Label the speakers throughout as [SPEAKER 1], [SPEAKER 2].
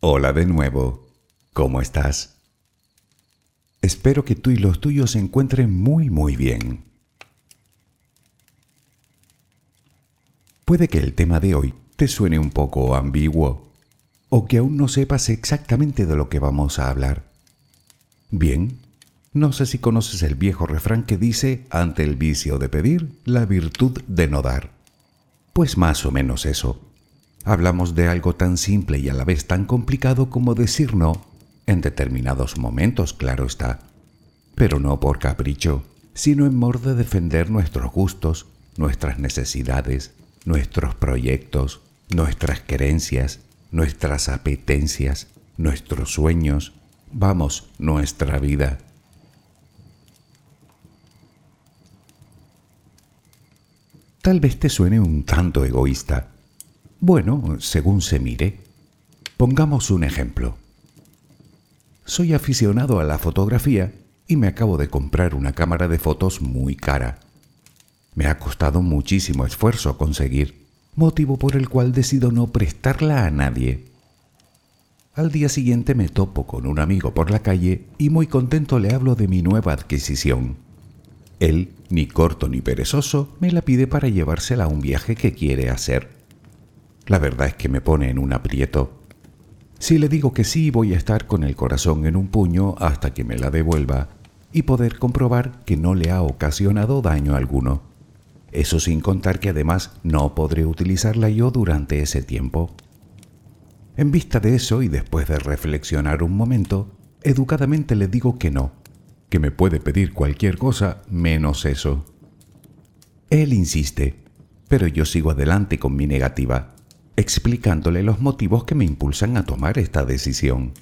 [SPEAKER 1] Hola de nuevo. ¿Cómo estás? Espero que tú y los tuyos se encuentren muy muy bien. Puede que el tema de hoy te suene un poco ambiguo o que aún no sepas exactamente de lo que vamos a hablar. Bien, no sé si conoces el viejo refrán que dice, ante el vicio de pedir, la virtud de no dar. Pues más o menos eso. Hablamos de algo tan simple y a la vez tan complicado como decir no, en determinados momentos, claro está, pero no por capricho, sino en modo de defender nuestros gustos, nuestras necesidades, nuestros proyectos, nuestras creencias, nuestras apetencias, nuestros sueños, vamos, nuestra vida. Tal vez te suene un tanto egoísta. Bueno, según se mire. Pongamos un ejemplo. Soy aficionado a la fotografía y me acabo de comprar una cámara de fotos muy cara. Me ha costado muchísimo esfuerzo conseguir, motivo por el cual decido no prestarla a nadie. Al día siguiente me topo con un amigo por la calle y muy contento le hablo de mi nueva adquisición. Él, ni corto ni perezoso, me la pide para llevársela a un viaje que quiere hacer. La verdad es que me pone en un aprieto. Si le digo que sí, voy a estar con el corazón en un puño hasta que me la devuelva y poder comprobar que no le ha ocasionado daño alguno. Eso sin contar que además no podré utilizarla yo durante ese tiempo. En vista de eso y después de reflexionar un momento, educadamente le digo que no, que me puede pedir cualquier cosa menos eso. Él insiste, pero yo sigo adelante con mi negativa, explicándole los motivos que me impulsan a tomar esta decisión.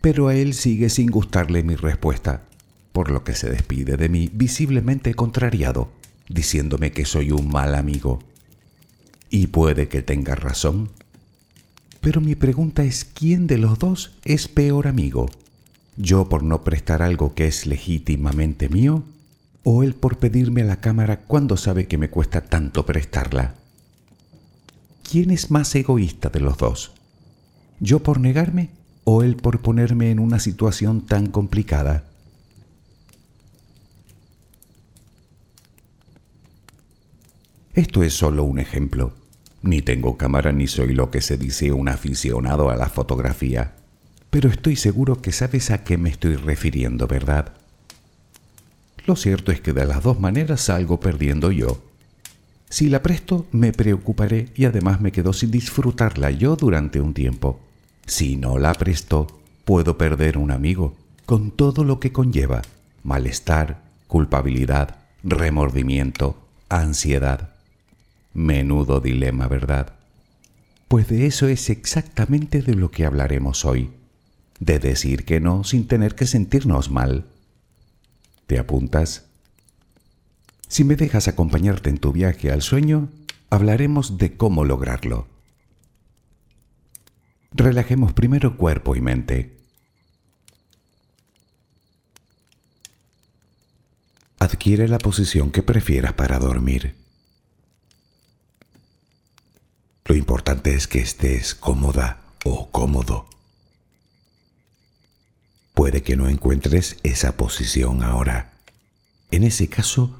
[SPEAKER 1] Pero a él sigue sin gustarle mi respuesta, por lo que se despide de mí visiblemente contrariado, diciéndome que soy un mal amigo. Y puede que tenga razón. Pero mi pregunta es, ¿quién de los dos es peor amigo? yo por no prestar algo que es legítimamente mío, o él por pedirme la cámara cuando sabe que me cuesta tanto prestarla. ¿Quién es más egoísta de los dos? ¿Yo por negarme o él por ponerme en una situación tan complicada? Esto es solo un ejemplo. Ni tengo cámara ni soy lo que se dice un aficionado a la fotografía pero estoy seguro que sabes a qué me estoy refiriendo, ¿verdad? Lo cierto es que de las dos maneras salgo perdiendo yo. Si la presto, me preocuparé y además me quedo sin disfrutarla yo durante un tiempo. Si no la presto, puedo perder un amigo, con todo lo que conlleva, malestar, culpabilidad, remordimiento, ansiedad. Menudo dilema, ¿verdad? Pues de eso es exactamente de lo que hablaremos hoy de decir que no sin tener que sentirnos mal. ¿Te apuntas? Si me dejas acompañarte en tu viaje al sueño, hablaremos de cómo lograrlo. Relajemos primero cuerpo y mente. Adquiere la posición que prefieras para dormir. Lo importante es que estés cómoda o cómodo. Puede que no encuentres esa posición ahora. En ese caso,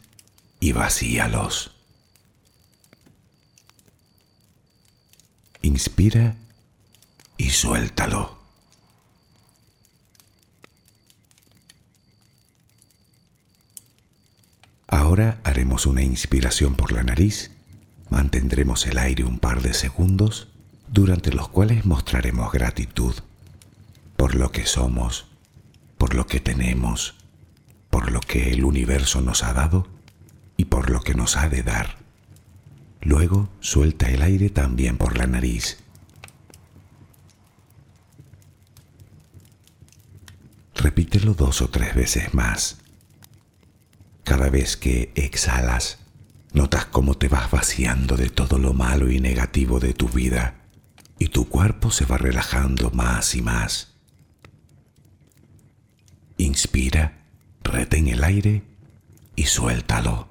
[SPEAKER 1] y vacíalos. Inspira y suéltalo. Ahora haremos una inspiración por la nariz, mantendremos el aire un par de segundos, durante los cuales mostraremos gratitud por lo que somos, por lo que tenemos, por lo que el universo nos ha dado y por lo que nos ha de dar. Luego suelta el aire también por la nariz. Repítelo dos o tres veces más. Cada vez que exhalas, notas cómo te vas vaciando de todo lo malo y negativo de tu vida y tu cuerpo se va relajando más y más. Inspira, retén el aire y suéltalo.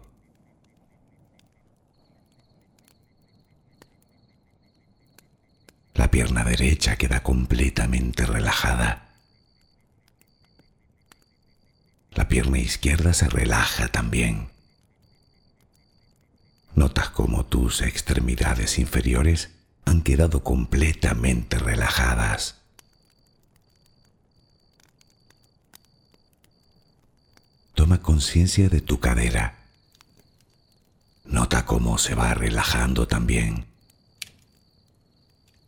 [SPEAKER 1] La pierna derecha queda completamente relajada. La pierna izquierda se relaja también. Notas como tus extremidades inferiores han quedado completamente relajadas. Toma conciencia de tu cadera. Nota cómo se va relajando también.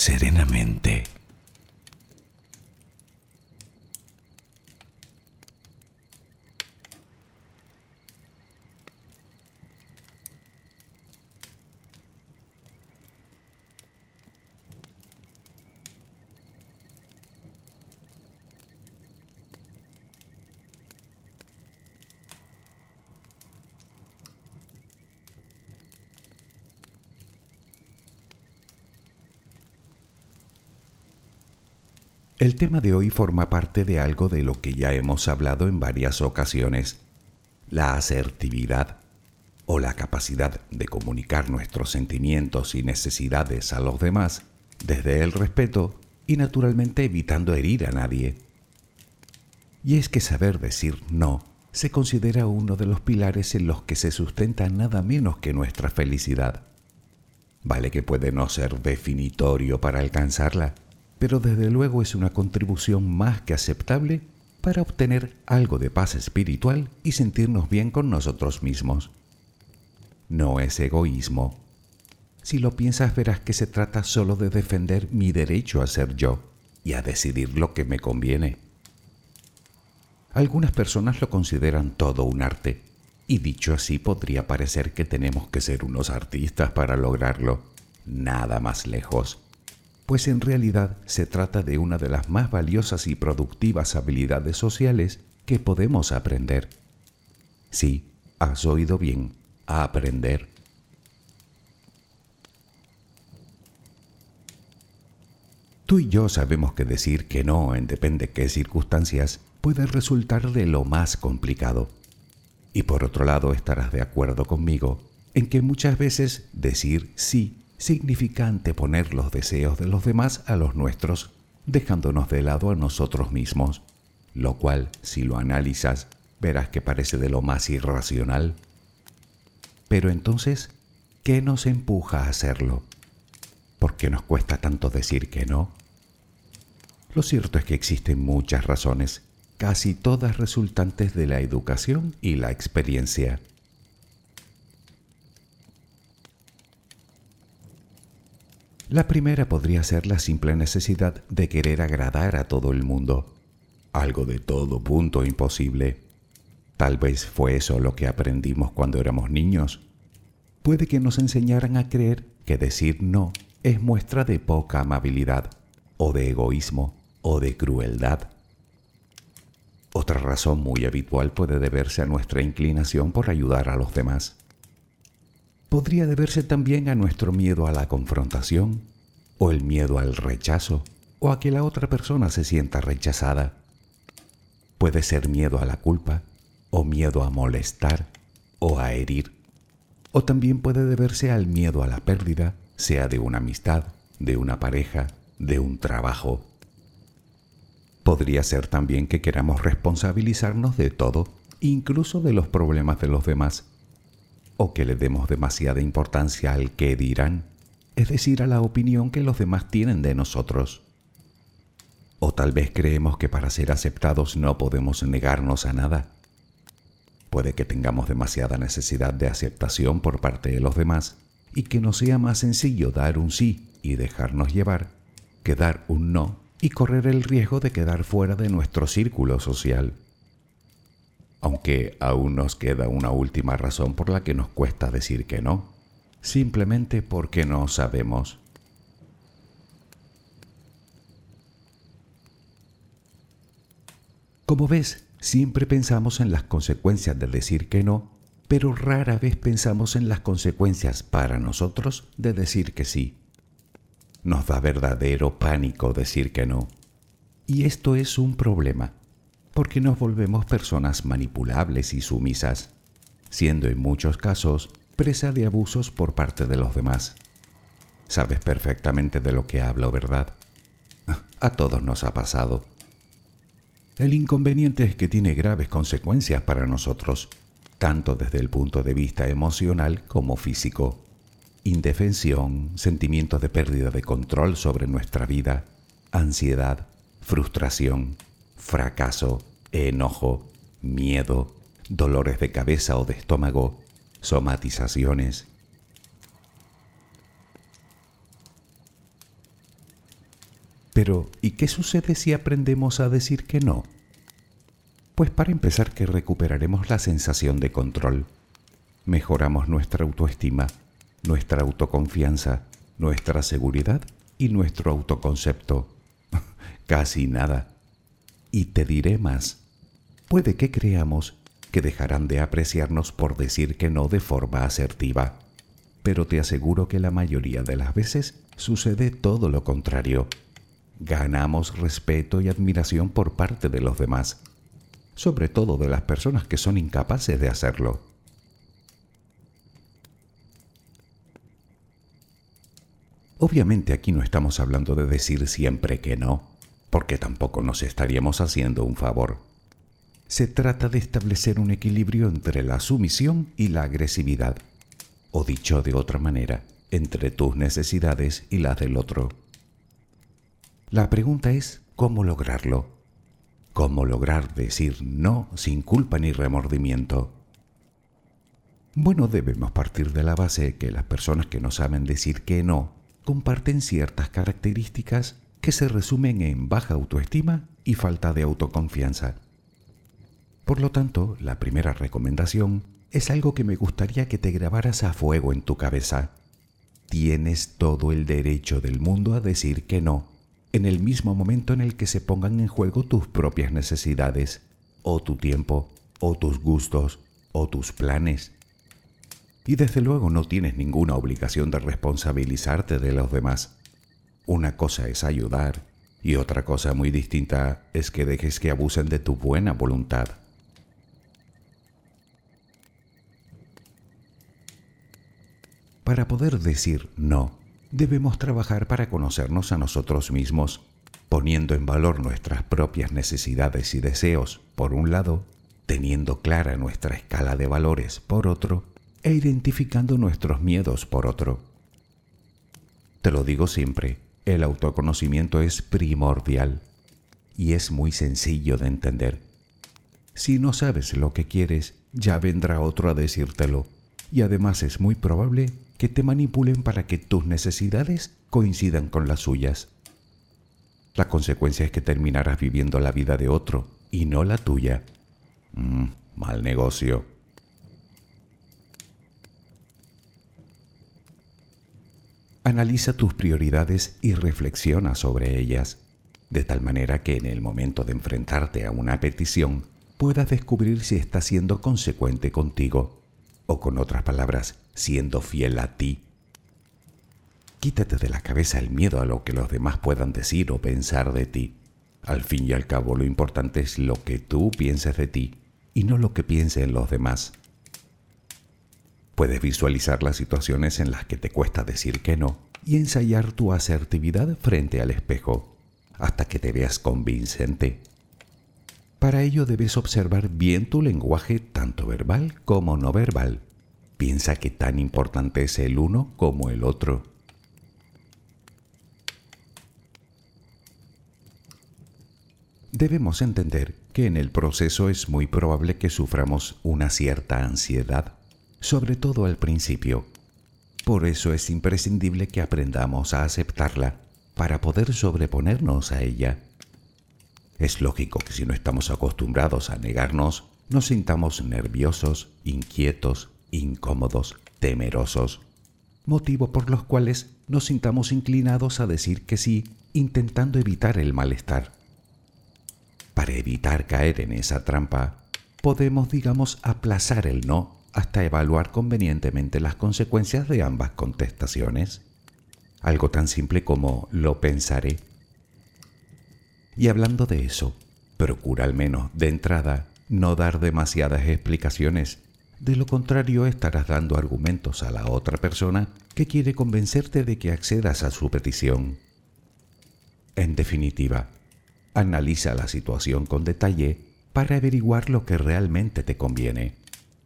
[SPEAKER 1] serenamente. El tema de hoy forma parte de algo de lo que ya hemos hablado en varias ocasiones, la asertividad o la capacidad de comunicar nuestros sentimientos y necesidades a los demás desde el respeto y naturalmente evitando herir a nadie. Y es que saber decir no se considera uno de los pilares en los que se sustenta nada menos que nuestra felicidad. Vale que puede no ser definitorio para alcanzarla, pero desde luego es una contribución más que aceptable para obtener algo de paz espiritual y sentirnos bien con nosotros mismos. No es egoísmo. Si lo piensas verás que se trata solo de defender mi derecho a ser yo y a decidir lo que me conviene. Algunas personas lo consideran todo un arte, y dicho así podría parecer que tenemos que ser unos artistas para lograrlo. Nada más lejos pues en realidad se trata de una de las más valiosas y productivas habilidades sociales que podemos aprender. Sí, has oído bien, a aprender. Tú y yo sabemos que decir que no en depende qué circunstancias puede resultar de lo más complicado. Y por otro lado estarás de acuerdo conmigo en que muchas veces decir sí significa anteponer los deseos de los demás a los nuestros, dejándonos de lado a nosotros mismos, lo cual, si lo analizas, verás que parece de lo más irracional. Pero entonces, ¿qué nos empuja a hacerlo? ¿Por qué nos cuesta tanto decir que no? Lo cierto es que existen muchas razones, casi todas resultantes de la educación y la experiencia. La primera podría ser la simple necesidad de querer agradar a todo el mundo, algo de todo punto imposible. Tal vez fue eso lo que aprendimos cuando éramos niños. Puede que nos enseñaran a creer que decir no es muestra de poca amabilidad, o de egoísmo, o de crueldad. Otra razón muy habitual puede deberse a nuestra inclinación por ayudar a los demás podría deberse también a nuestro miedo a la confrontación, o el miedo al rechazo, o a que la otra persona se sienta rechazada. Puede ser miedo a la culpa, o miedo a molestar, o a herir. O también puede deberse al miedo a la pérdida, sea de una amistad, de una pareja, de un trabajo. Podría ser también que queramos responsabilizarnos de todo, incluso de los problemas de los demás, o que le demos demasiada importancia al que dirán, es decir, a la opinión que los demás tienen de nosotros. O tal vez creemos que para ser aceptados no podemos negarnos a nada. Puede que tengamos demasiada necesidad de aceptación por parte de los demás y que nos sea más sencillo dar un sí y dejarnos llevar que dar un no y correr el riesgo de quedar fuera de nuestro círculo social aunque aún nos queda una última razón por la que nos cuesta decir que no, simplemente porque no sabemos. Como ves, siempre pensamos en las consecuencias de decir que no, pero rara vez pensamos en las consecuencias para nosotros de decir que sí. Nos da verdadero pánico decir que no. Y esto es un problema porque nos volvemos personas manipulables y sumisas, siendo en muchos casos presa de abusos por parte de los demás. Sabes perfectamente de lo que hablo, ¿verdad? A todos nos ha pasado. El inconveniente es que tiene graves consecuencias para nosotros, tanto desde el punto de vista emocional como físico. Indefensión, sentimientos de pérdida de control sobre nuestra vida, ansiedad, frustración, fracaso, enojo, miedo, dolores de cabeza o de estómago, somatizaciones. Pero, ¿y qué sucede si aprendemos a decir que no? Pues para empezar que recuperaremos la sensación de control, mejoramos nuestra autoestima, nuestra autoconfianza, nuestra seguridad y nuestro autoconcepto. Casi nada. Y te diré más, puede que creamos que dejarán de apreciarnos por decir que no de forma asertiva, pero te aseguro que la mayoría de las veces sucede todo lo contrario. Ganamos respeto y admiración por parte de los demás, sobre todo de las personas que son incapaces de hacerlo. Obviamente aquí no estamos hablando de decir siempre que no porque tampoco nos estaríamos haciendo un favor. Se trata de establecer un equilibrio entre la sumisión y la agresividad, o dicho de otra manera, entre tus necesidades y las del otro. La pregunta es cómo lograrlo. ¿Cómo lograr decir no sin culpa ni remordimiento? Bueno, debemos partir de la base que las personas que no saben decir que no comparten ciertas características que se resumen en baja autoestima y falta de autoconfianza. Por lo tanto, la primera recomendación es algo que me gustaría que te grabaras a fuego en tu cabeza. Tienes todo el derecho del mundo a decir que no, en el mismo momento en el que se pongan en juego tus propias necesidades, o tu tiempo, o tus gustos, o tus planes. Y desde luego no tienes ninguna obligación de responsabilizarte de los demás. Una cosa es ayudar y otra cosa muy distinta es que dejes que abusen de tu buena voluntad. Para poder decir no, debemos trabajar para conocernos a nosotros mismos, poniendo en valor nuestras propias necesidades y deseos, por un lado, teniendo clara nuestra escala de valores, por otro, e identificando nuestros miedos, por otro. Te lo digo siempre, el autoconocimiento es primordial y es muy sencillo de entender. Si no sabes lo que quieres, ya vendrá otro a decírtelo, y además es muy probable que te manipulen para que tus necesidades coincidan con las suyas. La consecuencia es que terminarás viviendo la vida de otro y no la tuya. Mm, mal negocio. Analiza tus prioridades y reflexiona sobre ellas, de tal manera que en el momento de enfrentarte a una petición puedas descubrir si está siendo consecuente contigo, o con otras palabras, siendo fiel a ti. Quítate de la cabeza el miedo a lo que los demás puedan decir o pensar de ti. Al fin y al cabo lo importante es lo que tú pienses de ti y no lo que piensen los demás. Puedes visualizar las situaciones en las que te cuesta decir que no y ensayar tu asertividad frente al espejo hasta que te veas convincente. Para ello debes observar bien tu lenguaje tanto verbal como no verbal. Piensa que tan importante es el uno como el otro. Debemos entender que en el proceso es muy probable que suframos una cierta ansiedad sobre todo al principio. Por eso es imprescindible que aprendamos a aceptarla para poder sobreponernos a ella. Es lógico que si no estamos acostumbrados a negarnos, nos sintamos nerviosos, inquietos, incómodos, temerosos, motivo por los cuales nos sintamos inclinados a decir que sí, intentando evitar el malestar. Para evitar caer en esa trampa, podemos, digamos, aplazar el no hasta evaluar convenientemente las consecuencias de ambas contestaciones. Algo tan simple como lo pensaré. Y hablando de eso, procura al menos de entrada no dar demasiadas explicaciones. De lo contrario estarás dando argumentos a la otra persona que quiere convencerte de que accedas a su petición. En definitiva, analiza la situación con detalle para averiguar lo que realmente te conviene.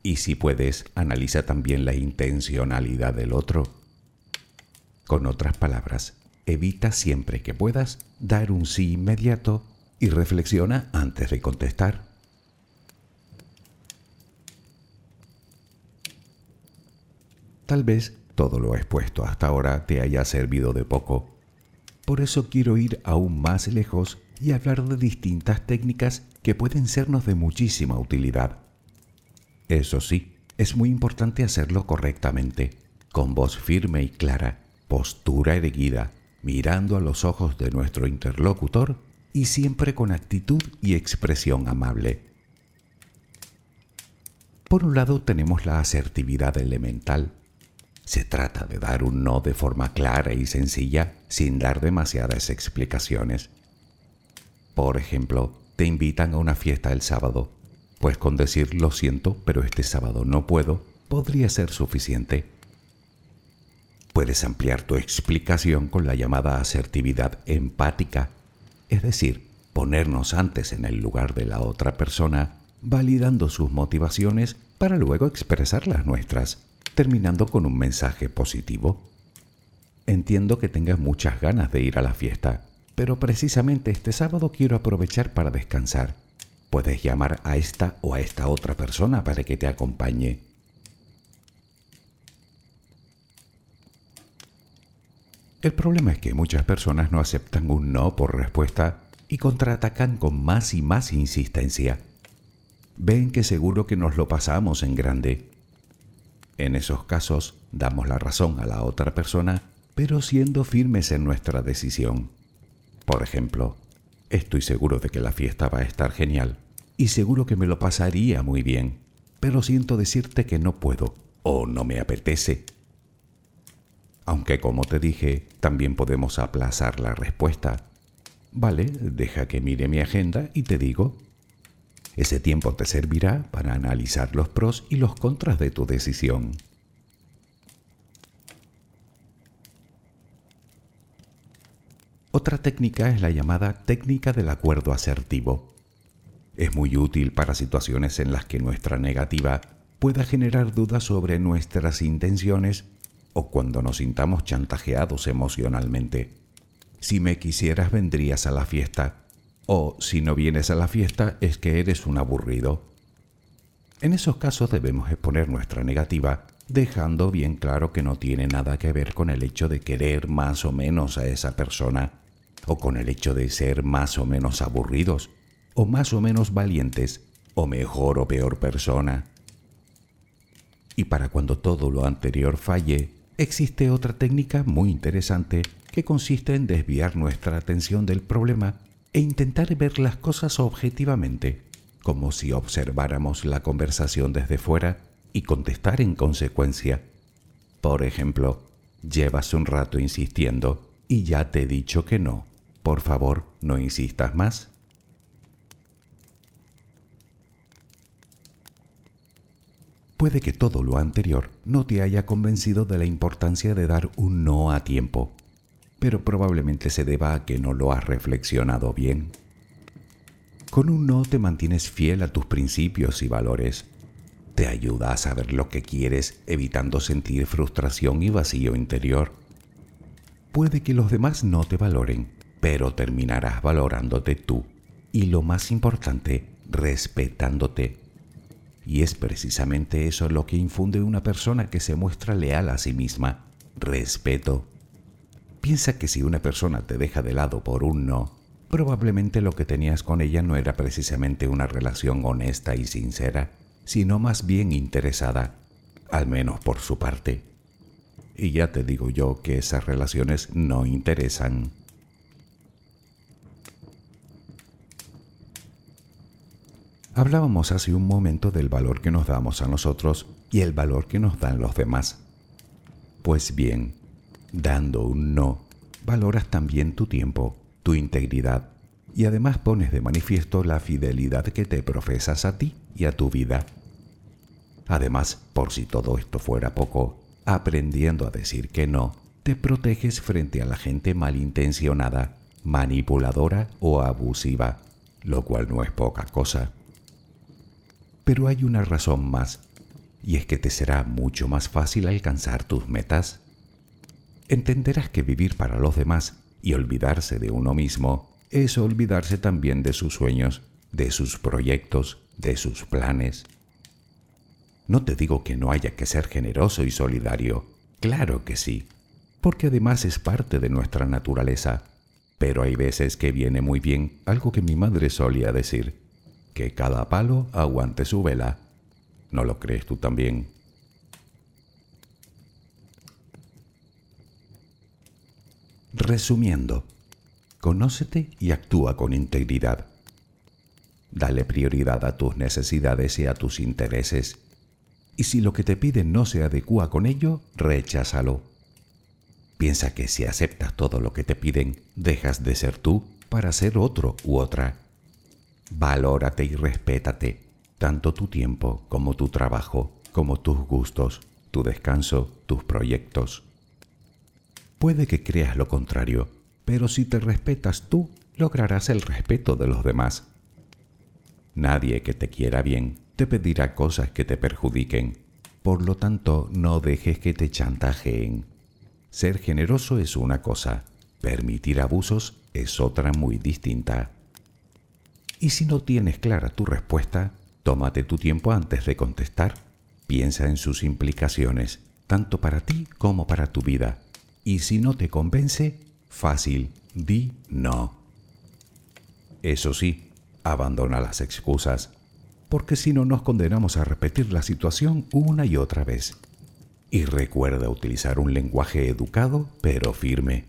[SPEAKER 1] Y si puedes, analiza también la intencionalidad del otro. Con otras palabras, evita siempre que puedas dar un sí inmediato y reflexiona antes de contestar. Tal vez todo lo expuesto hasta ahora te haya servido de poco. Por eso quiero ir aún más lejos y hablar de distintas técnicas que pueden sernos de muchísima utilidad. Eso sí, es muy importante hacerlo correctamente, con voz firme y clara, postura erguida, mirando a los ojos de nuestro interlocutor y siempre con actitud y expresión amable. Por un lado tenemos la asertividad elemental. Se trata de dar un no de forma clara y sencilla sin dar demasiadas explicaciones. Por ejemplo, te invitan a una fiesta el sábado pues con decir lo siento, pero este sábado no puedo, podría ser suficiente. Puedes ampliar tu explicación con la llamada asertividad empática, es decir, ponernos antes en el lugar de la otra persona, validando sus motivaciones para luego expresar las nuestras, terminando con un mensaje positivo. Entiendo que tengas muchas ganas de ir a la fiesta, pero precisamente este sábado quiero aprovechar para descansar Puedes llamar a esta o a esta otra persona para que te acompañe. El problema es que muchas personas no aceptan un no por respuesta y contraatacan con más y más insistencia. Ven que seguro que nos lo pasamos en grande. En esos casos damos la razón a la otra persona, pero siendo firmes en nuestra decisión. Por ejemplo, estoy seguro de que la fiesta va a estar genial y seguro que me lo pasaría muy bien, pero siento decirte que no puedo o no me apetece. Aunque como te dije, también podemos aplazar la respuesta. Vale, deja que mire mi agenda y te digo. Ese tiempo te servirá para analizar los pros y los contras de tu decisión. Otra técnica es la llamada técnica del acuerdo asertivo. Es muy útil para situaciones en las que nuestra negativa pueda generar dudas sobre nuestras intenciones o cuando nos sintamos chantajeados emocionalmente. Si me quisieras vendrías a la fiesta o si no vienes a la fiesta es que eres un aburrido. En esos casos debemos exponer nuestra negativa dejando bien claro que no tiene nada que ver con el hecho de querer más o menos a esa persona o con el hecho de ser más o menos aburridos, o más o menos valientes, o mejor o peor persona. Y para cuando todo lo anterior falle, existe otra técnica muy interesante que consiste en desviar nuestra atención del problema e intentar ver las cosas objetivamente, como si observáramos la conversación desde fuera y contestar en consecuencia. Por ejemplo, llevas un rato insistiendo y ya te he dicho que no. Por favor, no insistas más. Puede que todo lo anterior no te haya convencido de la importancia de dar un no a tiempo, pero probablemente se deba a que no lo has reflexionado bien. Con un no te mantienes fiel a tus principios y valores. Te ayuda a saber lo que quieres evitando sentir frustración y vacío interior. Puede que los demás no te valoren, pero terminarás valorándote tú y lo más importante, respetándote. Y es precisamente eso lo que infunde una persona que se muestra leal a sí misma, respeto. Piensa que si una persona te deja de lado por un no, probablemente lo que tenías con ella no era precisamente una relación honesta y sincera, sino más bien interesada, al menos por su parte. Y ya te digo yo que esas relaciones no interesan. Hablábamos hace un momento del valor que nos damos a nosotros y el valor que nos dan los demás. Pues bien, dando un no, valoras también tu tiempo, tu integridad y además pones de manifiesto la fidelidad que te profesas a ti y a tu vida. Además, por si todo esto fuera poco, aprendiendo a decir que no, te proteges frente a la gente malintencionada, manipuladora o abusiva, lo cual no es poca cosa. Pero hay una razón más, y es que te será mucho más fácil alcanzar tus metas. Entenderás que vivir para los demás y olvidarse de uno mismo es olvidarse también de sus sueños, de sus proyectos, de sus planes. No te digo que no haya que ser generoso y solidario, claro que sí, porque además es parte de nuestra naturaleza, pero hay veces que viene muy bien algo que mi madre solía decir que cada palo aguante su vela. ¿No lo crees tú también? Resumiendo, conócete y actúa con integridad. Dale prioridad a tus necesidades y a tus intereses. Y si lo que te piden no se adecua con ello, recházalo. Piensa que si aceptas todo lo que te piden, dejas de ser tú para ser otro u otra. Valórate y respétate, tanto tu tiempo como tu trabajo, como tus gustos, tu descanso, tus proyectos. Puede que creas lo contrario, pero si te respetas tú, lograrás el respeto de los demás. Nadie que te quiera bien te pedirá cosas que te perjudiquen, por lo tanto no dejes que te chantajeen. Ser generoso es una cosa, permitir abusos es otra muy distinta. Y si no tienes clara tu respuesta, tómate tu tiempo antes de contestar. Piensa en sus implicaciones, tanto para ti como para tu vida. Y si no te convence, fácil, di no. Eso sí, abandona las excusas, porque si no nos condenamos a repetir la situación una y otra vez. Y recuerda utilizar un lenguaje educado pero firme.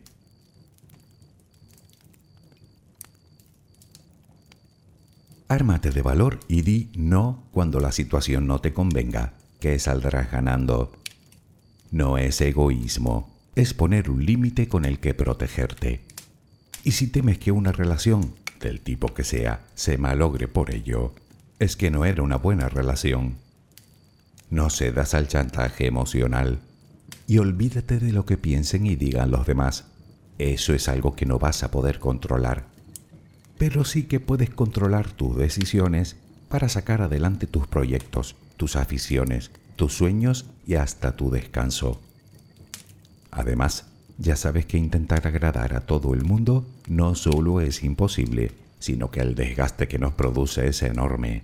[SPEAKER 1] Ármate de valor y di no cuando la situación no te convenga, que saldrás ganando. No es egoísmo, es poner un límite con el que protegerte. Y si temes que una relación, del tipo que sea, se malogre por ello, es que no era una buena relación. No cedas al chantaje emocional y olvídate de lo que piensen y digan los demás. Eso es algo que no vas a poder controlar. Pero sí que puedes controlar tus decisiones para sacar adelante tus proyectos, tus aficiones, tus sueños y hasta tu descanso. Además, ya sabes que intentar agradar a todo el mundo no solo es imposible, sino que el desgaste que nos produce es enorme.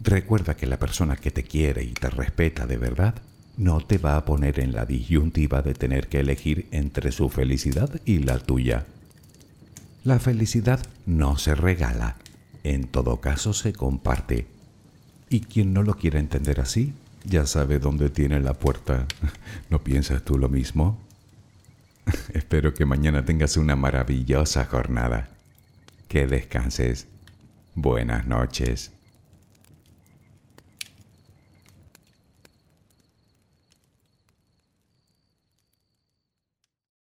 [SPEAKER 1] Recuerda que la persona que te quiere y te respeta de verdad no te va a poner en la disyuntiva de tener que elegir entre su felicidad y la tuya. La felicidad no se regala, en todo caso se comparte. Y quien no lo quiera entender así, ya sabe dónde tiene la puerta. ¿No piensas tú lo mismo? Espero que mañana tengas una maravillosa jornada. Que descanses. Buenas noches.